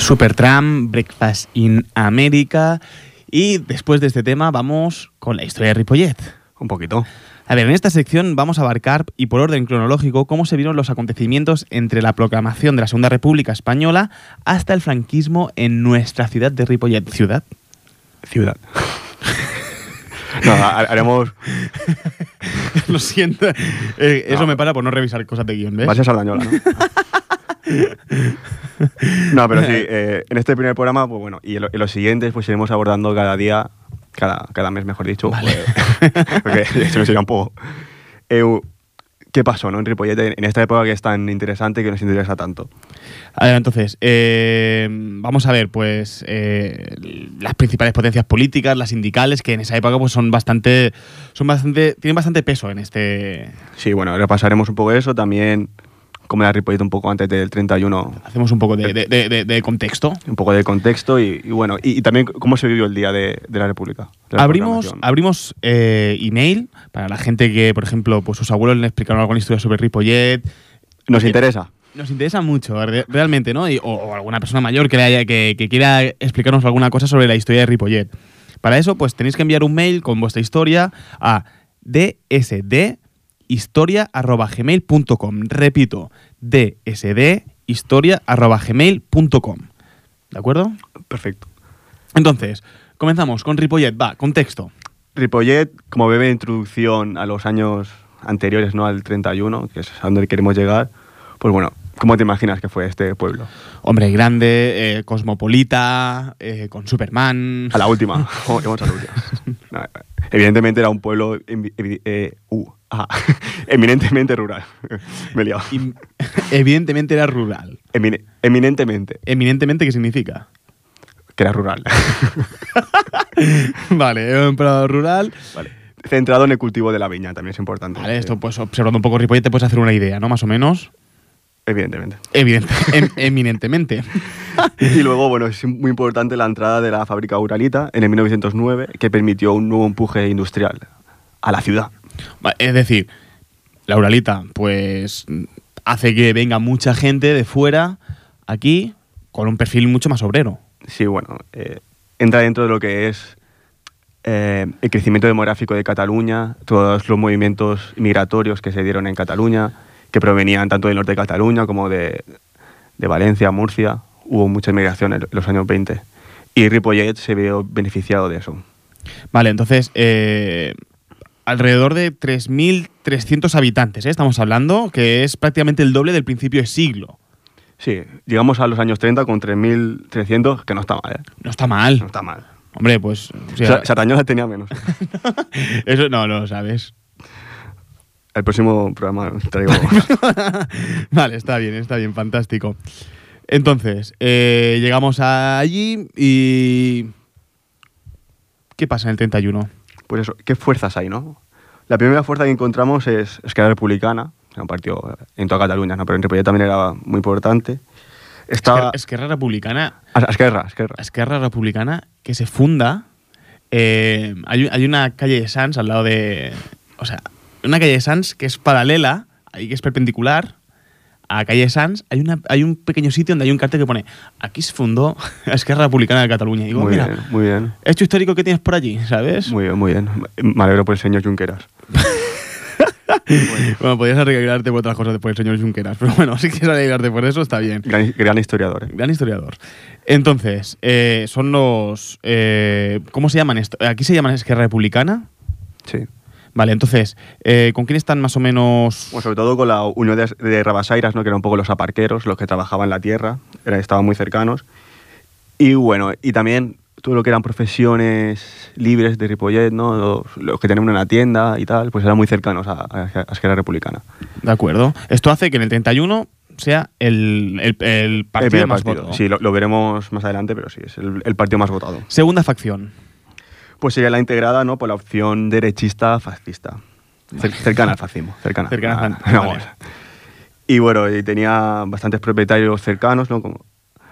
Supertramp, Breakfast in America. Y después de este tema vamos con la historia de Ripollet. Un poquito. A ver, en esta sección vamos a abarcar, y por orden cronológico, cómo se vieron los acontecimientos entre la proclamación de la Segunda República Española hasta el franquismo en nuestra ciudad de Ripollet. ¿Ciudad? Ciudad. no, ha- haremos. Lo siento. Eh, eso me para por no revisar cosas de guion, ¿ves? Va a ser Sardañola, ¿no? no, pero sí, eh, en este primer programa, pues bueno, y en, lo- en los siguientes, pues iremos abordando cada día, cada, cada mes, mejor dicho. Vale. pues, porque se nos irá un poco. Eh, ¿Qué pasó, no? En Ripollet, en en esta época que es tan interesante y que nos interesa tanto. A ver, entonces, eh, vamos a ver, pues, eh, las principales potencias políticas, las sindicales, que en esa época pues son bastante, son bastante, tienen bastante peso en este... Sí, bueno, repasaremos un poco eso, también era Ripollet un poco antes del 31, Hacemos un poco de, de- de- de- de contexto. un poco de contexto y, y bueno, y, y también cómo se vivió el día de, la República. la Abrimos, abrimos eh, email para la gente que, por ejemplo, pues sus abuelos le explicaron alguna historia sobre Ripollet. ¿Nos eh, interesa? Nos interesa mucho, re- realmente, ¿no? Y- o, o alguna persona mayor que, le haya, que, que quiera explicarnos alguna cosa sobre la historia de Ripollet. Para eso, pues tenéis que enviar un mail con vuestra historia a dsdhistoria.gmail.com. Repito, dsdhistoria.gmail.com. ¿De acuerdo? Perfecto. Entonces, comenzamos con Ripollet. Va, contexto. Ripollet, como bebé de introducción a los años anteriores, ¿no? Al 31, que es a donde queremos llegar, pues bueno, ¿cómo te imaginas que fue este pueblo? Hombre grande, eh, cosmopolita, eh, con Superman. A la última. Vamos a la última. No, evidentemente era un pueblo eh, uh, ah, eminentemente rural. Me he liado. Evidentemente era rural. Emine- eminentemente, Eminentemente, ¿qué significa? que era rural. vale, un emperador rural. Vale. Centrado en el cultivo de la viña, también es importante. Vale, esto pues observando un poco Ripollet te puedes hacer una idea, ¿no? Más o menos. Evidentemente. Evidente, em- eminentemente. Y luego, bueno, es muy importante la entrada de la fábrica Uralita en el 1909, que permitió un nuevo empuje industrial a la ciudad. Es decir, la Uralita, pues hace que venga mucha gente de fuera aquí con un perfil mucho más obrero. Sí, bueno, eh, entra dentro de lo que es eh, el crecimiento demográfico de Cataluña, todos los movimientos migratorios que se dieron en Cataluña, que provenían tanto del norte de Cataluña como de, de Valencia, Murcia. Hubo mucha inmigración en los años 20. Y Ripollet se vio beneficiado de eso. Vale, entonces, eh, alrededor de 3.300 habitantes, ¿eh? estamos hablando, que es prácticamente el doble del principio de siglo. Sí, llegamos a los años 30 con 3.300, que no está mal, ¿eh? No está mal. No está mal. Hombre, pues... o sea, tenía menos. eso no, no lo sabes. El próximo programa traigo... vale, está bien, está bien, fantástico. Entonces, eh, llegamos allí y... ¿Qué pasa en el 31? Pues eso, ¿qué fuerzas hay, no? La primera fuerza que encontramos es Esquerra Republicana, era un partido en toda Cataluña, ¿no? pero en Ripollet también era muy importante. Estaba... Esquerra, Republicana, Ah, Esquerra, Esquerra. Esquerra Republicana que se funda. eh, hay, hay una calle de Sans al lado de. O sea, una calle de Sans que es paralela, ahí que es perpendicular a calle de Sans. Hay, una, hay un pequeño sitio donde hay un cartel que pone: Aquí se fundó Esquerra Republicana de Cataluña. Y digo, muy mira, bien, muy bien. hecho histórico que tienes por allí, ¿sabes? Muy bien, muy bien. Me alegro por el señor Junqueras. Bueno, podrías arreglarte por otras cosas después del señor Junqueras, pero bueno, si quieres arreglarte por eso, está bien. Gran, gran historiador. ¿eh? Gran historiador. Entonces, eh, son los. eh, ¿Cómo se llaman esto? ¿Aquí se llaman Esquerra Republicana? Sí. Vale, entonces, eh, ¿con quién están más o menos? Bueno, sobre todo con la unión de, de Rabasairas, ¿no? que eran un poco los aparqueros, los que trabajaban la tierra, eran- estaban muy cercanos. Y bueno, y también todo lo que eran profesiones libres de Ripollet, ¿no? los, los que tenían una tienda y tal, pues eran muy cercanos a, a, a Esquerra Republicana. De acuerdo. Esto hace que en el 31 sea el, el- el partido El más partido. votado. Sí, lo, lo veremos más adelante, pero sí, es el partido más votado. Segunda facción. Pues sería la integrada ¿no? por la opción derechista fascista. Cer- cercana al fascismo. Cercana. Cercana al Ah, fascismo, vamos. vale. Y bueno, y tenía bastantes propietarios cercanos, ¿no? como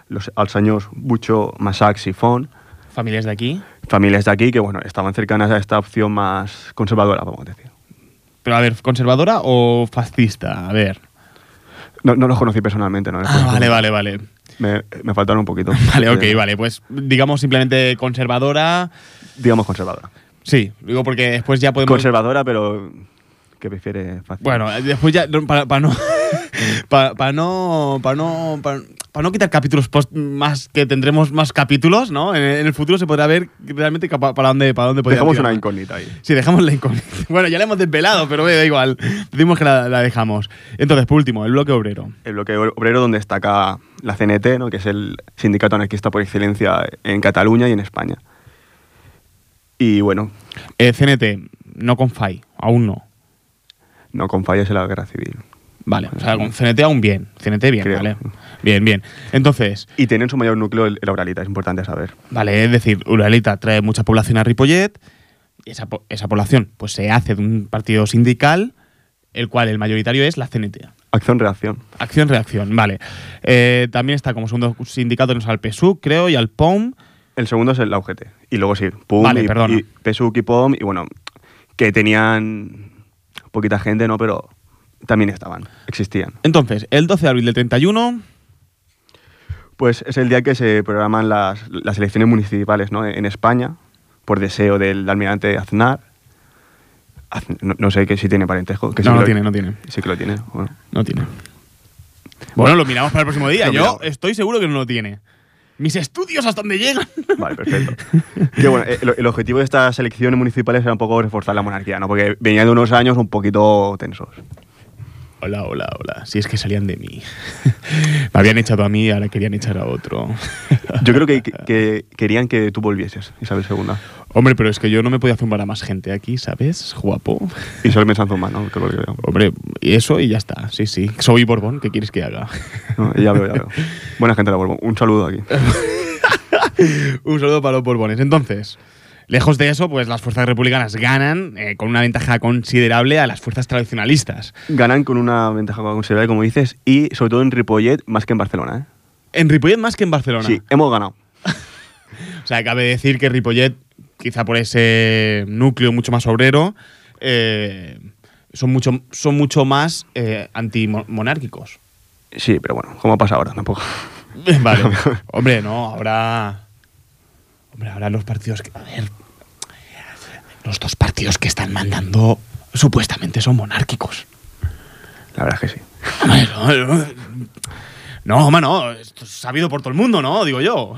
los alsaños Bucho, Massac y Font, Familias de aquí. familias de aquí que bueno, estaban cercanas a esta opción más conservadora, vamos a decir. Pero a ver, ¿conservadora o fascista? A ver. No, no los conocí personalmente, ¿no? Ah, vale, vale, vale. Me, me faltaron un poquito. Vale, ok, Eh, vale. Pues digamos simplemente conservadora. Digamos conservadora. Sí, digo porque después ya podemos. Conservadora, pero que prefiere fácil. Bueno, después ya, para no, para, para no, para no, para, para no quitar capítulos post- más que tendremos más capítulos, ¿no? En, en el futuro se podrá ver realmente capa- para dónde, para dónde Dejamos tirar. una incógnita ahí. Sí, dejamos la incógnita. Bueno, ya la hemos desvelado, pero da igual. Decimos que la, la dejamos. Entonces, por último, el bloque obrero. el bloque obrero donde destaca la CNT, ¿no? que es el sindicato anarquista por excelencia en Cataluña y en España. Y bueno, Eh, CNT, no con FAI, aún no. no con fallas en la guerra civil. Vale, o sea, con CNT aún bien. CNT bien, Creo. vale. Bien, bien. Entonces, Y tienen su mayor núcleo el, el Auralita, es importante saber. Vale, es decir, Uralita trae mucha población a Ripollet y esa, po- esa población pues se hace de un partido sindical, el cual el mayoritario es la CNT. Acción-reacción. Acción-reacción, vale. Eh, también está como segundo sindicato tenemos al PSUC, creo, y al POM. El segundo es el- la UGT. Y luego sí, PUM Vale, y PSUC y POM. Y bueno, que tenían poquita gente, ¿no? Pero también estaban, existían. Entonces, el 12 de abril del 31, Pues es el día que se programan las, las elecciones municipales ¿no? en España, por deseo del almirante Aznar. Az- No, no sé que si tiene parentesco. Que no, no lo- tiene, no tiene. Sí que lo tiene. Bueno. No tiene. Bueno, lo miramos para el próximo día. Yo miramos. estoy seguro que no lo tiene. Mis estudios hasta donde llegan. Vale, perfecto. Que bueno, eh, el, el objetivo de estas elecciones municipales era un poco reforzar la monarquía, ¿no? Porque venía de unos años un poquito tensos. Hola, hola, hola. Si es que salían de mí. Me habían echado a mí y ahora querían echar a otro. Yo creo que, que- que querían que tú volvieses, Isabel II. Hombre, pero es que yo no me podía zumbar a más gente aquí, ¿sabes? Guapo. Y solo me Sanzuma, ¿no? Que lo que veo. Hombre, y eso y ya está. Sí, sí. Soy Borbón, ¿qué quieres que haga? No, ya veo, ya veo. Buena gente de la Borbón. Un saludo aquí. Un saludo para los Borbones. Entonces, lejos de eso, pues las fuerzas republicanas ganan eh, con una ventaja considerable a las fuerzas tradicionalistas. Ganan con una ventaja considerable, como dices, y sobre todo en Ripollet más que en Barcelona, ¿eh? En Ripollet más que en Barcelona. Sí, hemos ganado. O sea, cabe decir que Ripollet, quizá por ese núcleo mucho más obrero, eh, son, mucho, son mucho más eh, antimonárquicos. Sí, pero bueno, ¿cómo pasa ahora? Tampoco. Vale. Hombre, no, ahora. Hombre, ahora los partidos que. A ver. Los dos partidos que están mandando supuestamente son monárquicos. La verdad es que sí. No, hombre, no. Esto es sabido por todo el mundo, ¿no? Digo yo.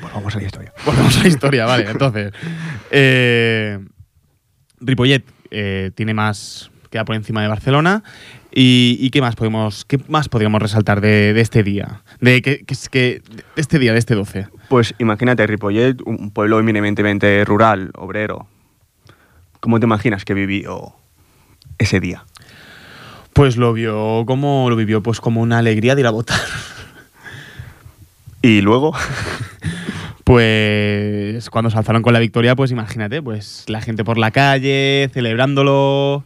Pues vamos a la historia. Volvemos a la historia, vale. Entonces, eh, Ripollet eh, tiene más, queda por encima de Barcelona. ¿Y, y qué más podemos, qué más podríamos resaltar de, de este día? De, que, que- de este día, de este 12. Pues imagínate, Ripollet, un pueblo eminentemente rural, obrero. ¿Cómo te imaginas que vivió ese día? Pues lo vio como lo vivió, pues como una alegría de ir a votar. Y luego, Pues cuando se alzaron con la victoria, pues imagínate, pues la gente por la calle, celebrándolo,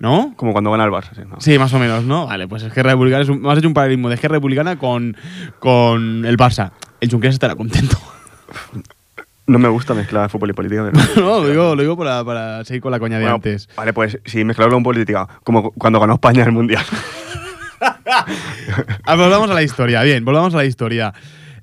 ¿no? como cuando gana el Barça. ¿sí? ¿no? Sí, más o menos, ¿no? Vale, pues Esquerra Republicana es un, me has hecho un paralelismo de Esquerra Republicana con, con el Barça. El Junqueras estará contento. No me gusta mezclar fútbol y política. pero- no, lo digo, lo digo para, para seguir con la coña de Bueno, antes. Vale, pues sí, mezclarlo con política, como cuando ganó España el Mundial. Ah, volvamos a la historia, bien, volvamos a la historia.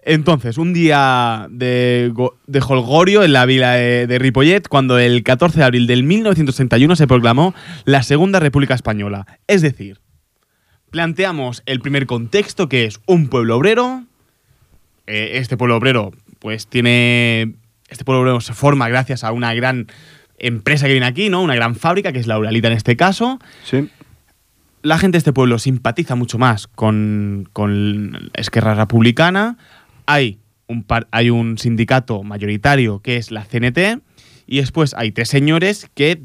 Entonces, un día de, de holgorio en la vila de, de Ripollet, cuando el 14 de abril del 1961 se proclamó la Segunda República Española. Es decir, planteamos el primer contexto, que es un pueblo obrero. Eh, este pueblo obrero, pues tiene. Este pueblo se forma gracias a una gran empresa que viene aquí, ¿no? Una gran fábrica, que es la Uralita en este caso Sí. la gente de este pueblo simpatiza mucho más con, con Esquerra Republicana. Hay un, par- hay un sindicato mayoritario que es la CNT y después hay tres señores que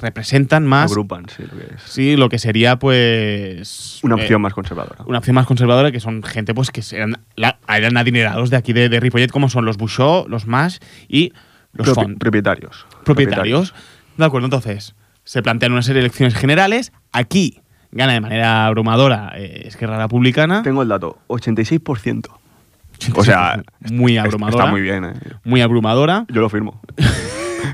representan más Agrupan, sí, lo que es. sí, lo que sería pues Una eh, opción más conservadora. una opción más conservadora que son gente pues que eran, la- eran adinerados de aquí de, de Ripollet como son los Bouchot, los Mash y los Font propietarios. propietarios. De acuerdo, entonces se plantean una serie de elecciones generales. Aquí gana de manera abrumadora eh, Esquerra Republicana. Tengo el dato, 86%. O sea, muy abrumadora. Está muy bien, ¿eh? Muy abrumadora. Yo lo firmo.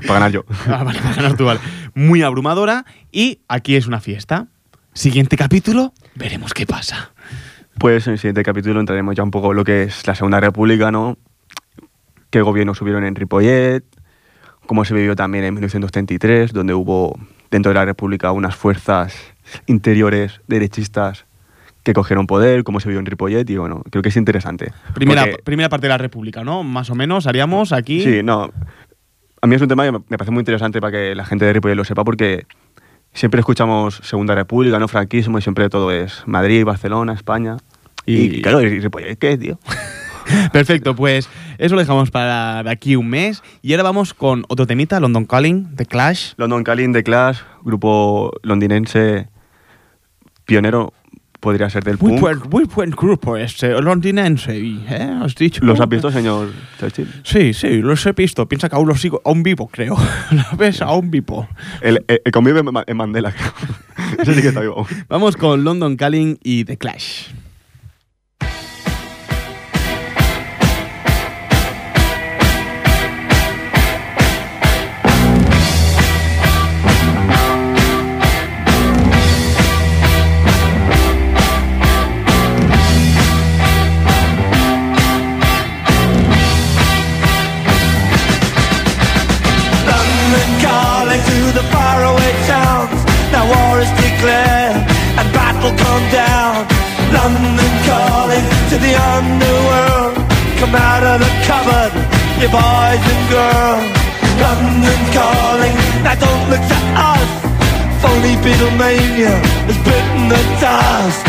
Para ganar yo. Ah, vale, para ganar tú, vale. Muy abrumadora. Y aquí es una fiesta. Siguiente capítulo, veremos qué pasa. Pues en el siguiente capítulo entraremos ya un poco en lo que es la Segunda República, ¿no? Qué gobiernos subieron en Ripollet, cómo se vivió también en 1933, donde hubo dentro de la República unas fuerzas interiores derechistas que cogieron poder, cómo se vivió en Ripollet, y bueno, creo que es interesante. Primera, Porque- primera parte de la República, ¿no? Más o menos haríamos aquí. Sí, no. A mí es un tema que me parece muy interesante para que la gente de Ripollet lo sepa porque siempre escuchamos Segunda República, no franquismo y siempre todo es Madrid, Barcelona, España. Y, Y- claro, ¿y Ripollet qué, tío? Perfecto, pues eso lo dejamos para de aquí un mes. Y ahora vamos con otro temita, London Calling, The Clash. London Calling, The Clash, grupo londinense pionero, podría ser del Muy punk. buen, muy buen grupo este, londinense, ¿eh? ¿Has dicho? ¿Los has visto, señor Churchill? Sí, sí, los he visto. Piensa que aún los sigo, aún vivo, creo. ¿Lo ves? Aún vivo. El, el, el convive en Mandela, creo. Ese sí que está vivo. Vamos con London Calling y The Clash. You boys and girls. London calling, now don't look to us. Phony Beatlemania has bitten the dust.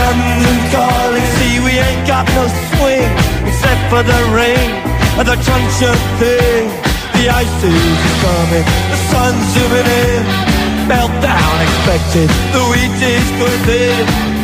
London calling, see we ain't got no swing except for the rain and the truncheon thing. The ice is coming, the sun's zooming in. Meltdown expected, the wheat is good in.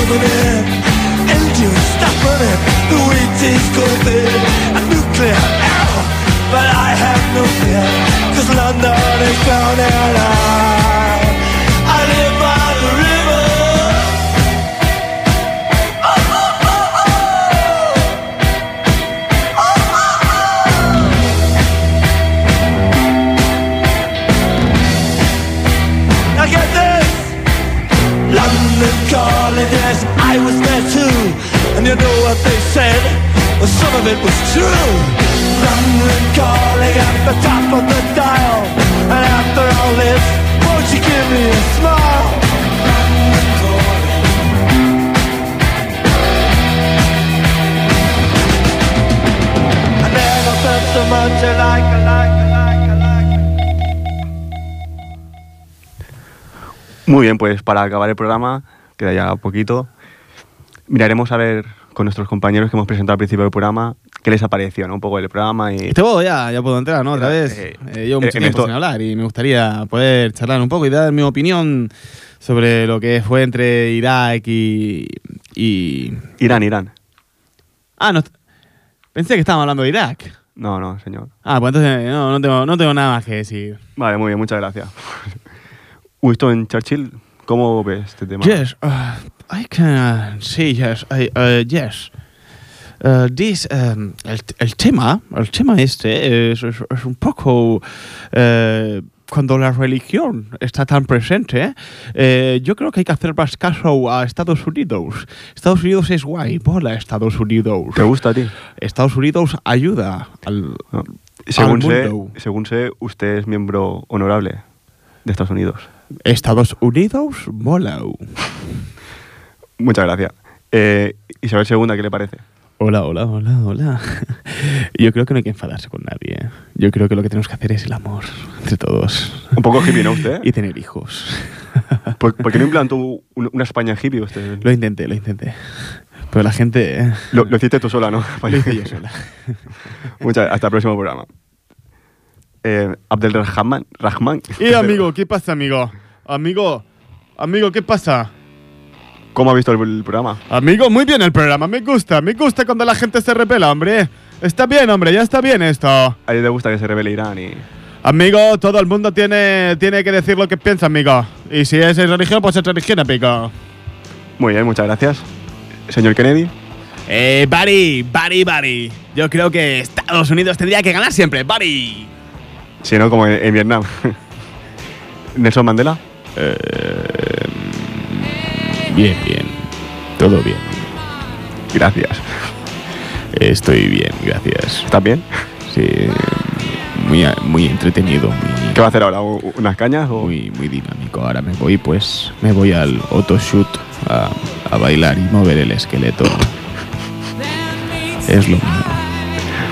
zooming in. Engines stop running, the wheat is going thin. A nuclear error, but I have no fear, cause London is drowning. I, Muy bien, pues para acabar el programa, queda ya poquito, miraremos a ver con nuestros compañeros que hemos presentado al principio del programa qué les ha parecido, ¿no? Un poco el programa y... Este puedo ya, ya puedo entrar, ¿no? Otra vez. Eh, Eh, llevo eh, mucho tiempo esto- sin hablar y me gustaría poder charlar un poco y dar mi opinión sobre lo que fue entre Irak y. y... Irán, Irán. Ah, no. Pensé que estábamos hablando de Irak. No, no, señor. Ah, pues entonces no, no, tengo, no tengo nada más que decir. Vale, muy bien, muchas gracias. Winston Churchill, ¿cómo ves este tema? Yes, uh, I can say yes. I, uh, yes. Uh, this, um, el, el tema, el tema este es, es- es un poco eh, cuando la religión está tan presente. eh, yo creo que hay que hacer más caso a Estados Unidos. Estados Unidos es guay, bola Estados Unidos. ¿Te gusta a ti? Estados Unidos ayuda al, No. Según, al sé, según sé, usted es miembro honorable de Estados Unidos. Estados Unidos mola. Muchas gracias. Eh, Isabel II, ¿qué le parece? Hola, hola, hola, hola. Yo creo que no hay que enfadarse con nadie. Yo creo que lo que tenemos que hacer es el amor entre todos. Un poco hippie, ¿no usted? Y tener hijos. ¿Por, por qué no implantó un- una España hippie usted? Lo intenté, lo intenté. Pero la gente... eh, Lo, lo hiciste tú sola, ¿no? lo hice yo sola. Muchas hasta el próximo programa. Eh, Abdel Rahman. Rahman. Y amigo, ¿qué pasa, amigo? Amigo, amigo, ¿qué pasa? ¿Cómo ha visto el, el programa? Amigo, muy bien el programa, me gusta, me gusta cuando la gente se revela, hombre. Está bien, hombre, ya está bien esto. A ti te gusta que se revele Irán y. Amigo, todo el mundo tiene, tiene que decir lo que piensa, amigo. Y si es religión, pues es religión, amigo. Muy bien, muchas gracias. Señor Kennedy. Eh, Barry, Barry, Barry. Yo creo que Estados Unidos tendría que ganar siempre, Barry. Si no, como en, en Vietnam. Nelson Mandela. Bien, bien. Todo bien. Gracias. Estoy bien, gracias. ¿Estás bien? Sí, muy, muy entretenido, muy, ¿Qué va a hacer ahora? ¿U- ¿Unas cañas? O... muy, muy dinámico. Ahora me voy, pues, me voy al autoshoot a, a bailar y mover el esqueleto. Es lo mío.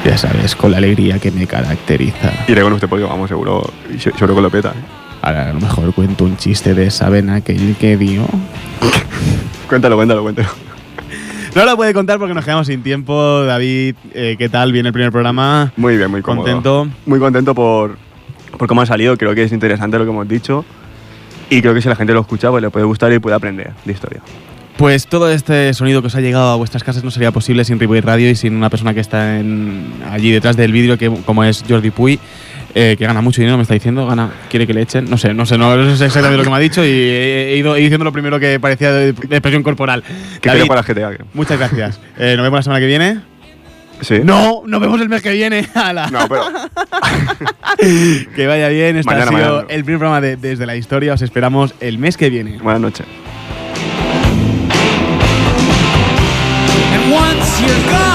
Ya sabes, con la alegría que me caracteriza. Iré con usted porque vamos, seguro, seguro que lo peta. ¿eh? Ahora a lo mejor cuento un chiste de saben aquel que dio. Cuéntalo, cuéntalo, cuéntalo. No lo puede contar porque nos quedamos sin tiempo. David, eh, ¿qué tal? Viene el primer programa. Muy bien, muy cómodo. Contento. Muy contento por, por cómo ha salido. Creo que es interesante lo que hemos dicho. Y creo que si la gente lo escucha, pues le puede gustar y puede aprender de historia. Pues todo este sonido que os ha llegado a vuestras casas no sería posible sin Ripoll Radio y sin una persona que está en- allí detrás del vídeo, que como es Jordi Puy, eh, que gana mucho dinero, me está diciendo, gana, quiere que le echen, no sé, no sé, no, no sé exactamente lo que me ha dicho y he, he ido he diciendo lo primero que parecía de, de expresión corporal. Que David, para GTA. muchas gracias. Eh, nos vemos la semana que viene. Sí. No, nos vemos el mes que viene. No, pero. Que vaya bien. Este Mañana, ha sido mañana. el primer programa de Desde la Historia. Os esperamos el mes que viene. Buenas noches. you go.